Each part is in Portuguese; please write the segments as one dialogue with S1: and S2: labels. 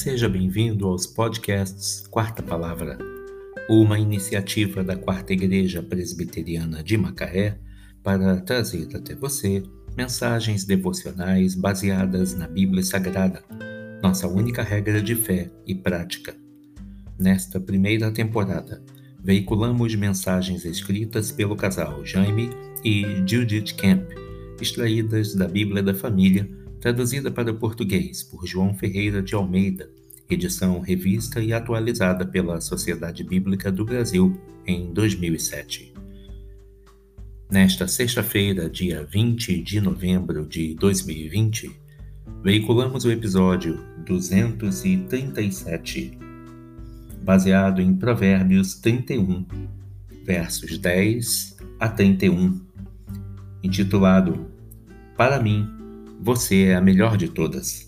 S1: Seja bem-vindo aos podcasts Quarta Palavra, uma iniciativa da Quarta Igreja Presbiteriana de Macaé para trazer até você mensagens devocionais baseadas na Bíblia Sagrada, nossa única regra de fé e prática. Nesta primeira temporada, veiculamos mensagens escritas pelo casal Jaime e Judith Camp, extraídas da Bíblia da Família traduzida para o português por João Ferreira de Almeida, edição revista e atualizada pela Sociedade Bíblica do Brasil em 2007. Nesta sexta-feira, dia 20 de novembro de 2020, veiculamos o episódio 237, baseado em Provérbios 31, versos 10 a 31, intitulado Para mim, você é a melhor de todas.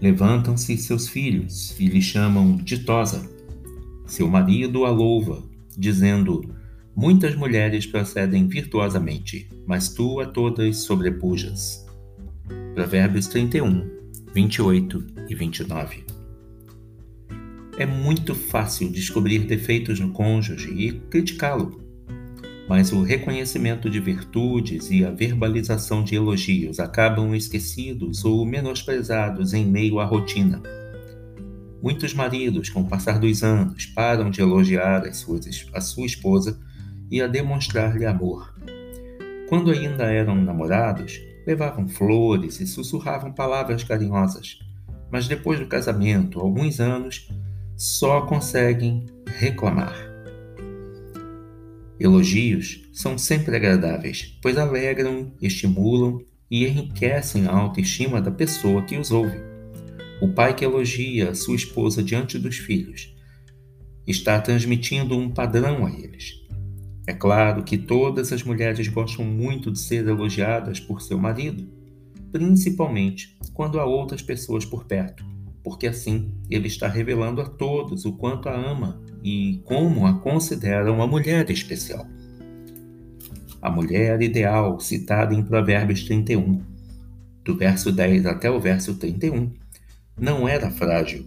S1: Levantam-se seus filhos e lhe chamam ditosa. Seu marido a louva, dizendo: Muitas mulheres procedem virtuosamente, mas tu a todas sobrepujas. Provérbios 31, 28 e 29. É muito fácil descobrir defeitos no cônjuge e criticá-lo mas o reconhecimento de virtudes e a verbalização de elogios acabam esquecidos ou menosprezados em meio à rotina. Muitos maridos, com o passar dos anos, param de elogiar suas, a sua esposa e a demonstrar-lhe amor. Quando ainda eram namorados, levavam flores e sussurravam palavras carinhosas, mas depois do casamento, alguns anos, só conseguem reclamar. Elogios são sempre agradáveis, pois alegram, estimulam e enriquecem a autoestima da pessoa que os ouve. O pai que elogia sua esposa diante dos filhos está transmitindo um padrão a eles. É claro que todas as mulheres gostam muito de ser elogiadas por seu marido, principalmente quando há outras pessoas por perto, porque assim ele está revelando a todos o quanto a ama e como a considera uma mulher especial. A mulher ideal, citada em Provérbios 31, do verso 10 até o verso 31, não era frágil.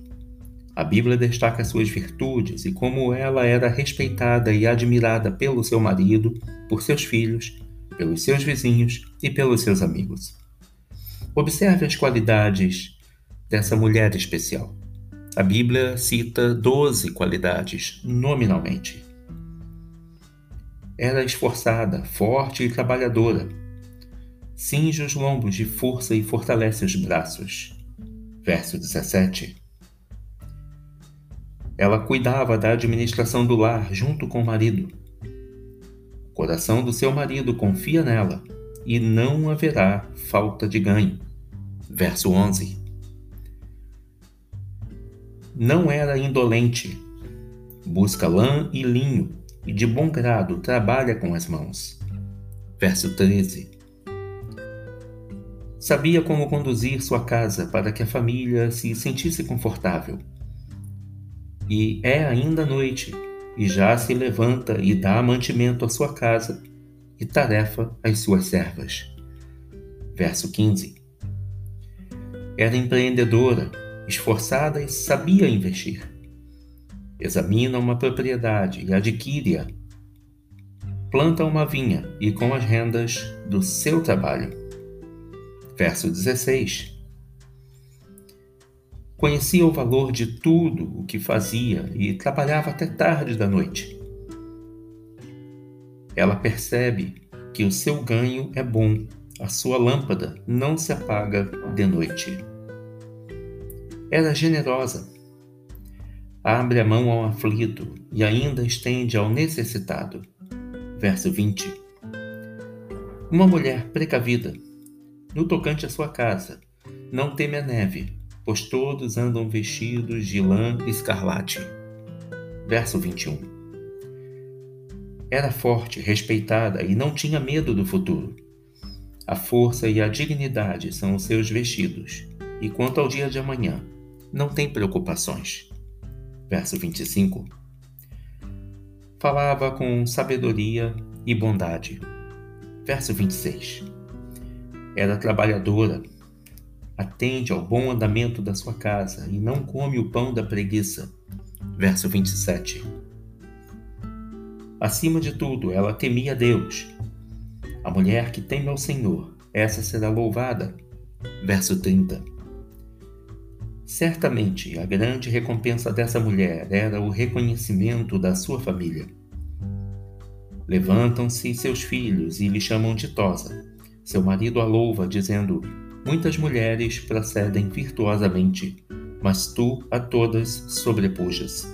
S1: A Bíblia destaca suas virtudes e como ela era respeitada e admirada pelo seu marido, por seus filhos, pelos seus vizinhos e pelos seus amigos. Observe as qualidades dessa mulher especial. A Bíblia cita 12 qualidades nominalmente. Era esforçada, forte e trabalhadora. Cinge os lombos de força e fortalece os braços. Verso 17. Ela cuidava da administração do lar junto com o marido. O coração do seu marido confia nela e não haverá falta de ganho. Verso 11 não era indolente. Busca lã e linho e de bom grado trabalha com as mãos. Verso 13. Sabia como conduzir sua casa para que a família se sentisse confortável. E é ainda noite, e já se levanta e dá mantimento à sua casa e tarefa às suas servas. Verso 15. Era empreendedora, esforçada e sabia investir. Examina uma propriedade e adquire-a. Planta uma vinha e com as rendas do seu trabalho. Verso 16. Conhecia o valor de tudo o que fazia e trabalhava até tarde da noite. Ela percebe que o seu ganho é bom, a sua lâmpada não se apaga de noite. Era generosa. Abre a mão ao aflito e ainda estende ao necessitado. Verso 20. Uma mulher precavida, no tocante à sua casa, não teme a neve, pois todos andam vestidos de lã escarlate. Verso 21. Era forte, respeitada e não tinha medo do futuro. A força e a dignidade são os seus vestidos, e quanto ao dia de amanhã, não tem preocupações. Verso 25. Falava com sabedoria e bondade. Verso 26. Era trabalhadora. atende ao bom andamento da sua casa e não come o pão da preguiça. Verso 27. Acima de tudo, ela temia Deus. A mulher que teme ao Senhor, essa será louvada. Verso 30. Certamente a grande recompensa dessa mulher era o reconhecimento da sua família. Levantam-se seus filhos e lhe chamam ditosa. Seu marido a louva, dizendo: Muitas mulheres procedem virtuosamente, mas tu a todas sobrepujas.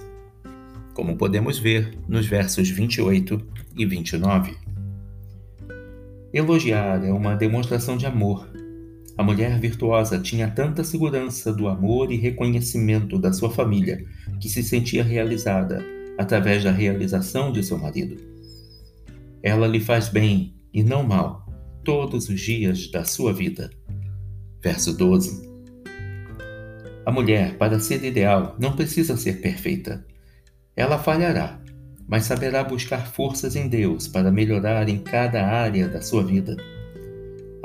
S1: Como podemos ver nos versos 28 e 29. Elogiar é uma demonstração de amor. A mulher virtuosa tinha tanta segurança do amor e reconhecimento da sua família que se sentia realizada através da realização de seu marido. Ela lhe faz bem e não mal todos os dias da sua vida. Verso 12. A mulher, para ser ideal, não precisa ser perfeita. Ela falhará, mas saberá buscar forças em Deus para melhorar em cada área da sua vida.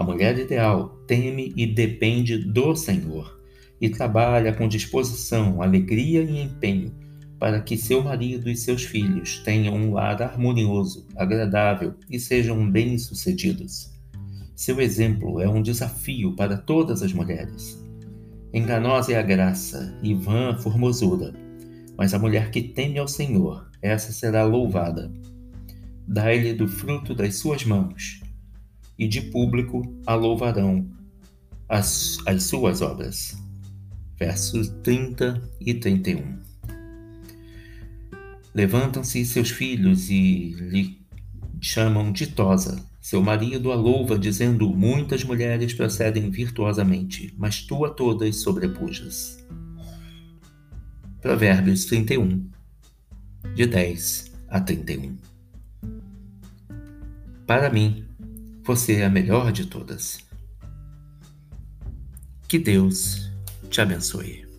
S1: A mulher ideal teme e depende do Senhor e trabalha com disposição, alegria e empenho para que seu marido e seus filhos tenham um lar harmonioso, agradável e sejam bem-sucedidos. Seu exemplo é um desafio para todas as mulheres. Enganosa é a graça e vã a formosura, mas a mulher que teme ao Senhor, essa será louvada. Dai-lhe do fruto das suas mãos, e de público a louvarão as, as suas obras. Versos 30 e 31. Levantam-se seus filhos e lhe chamam ditosa, seu marido a louva, dizendo: Muitas mulheres procedem virtuosamente, mas tu a todas sobrepujas. Provérbios 31, de 10 a 31. Para mim, você é a melhor de todas. Que Deus te abençoe.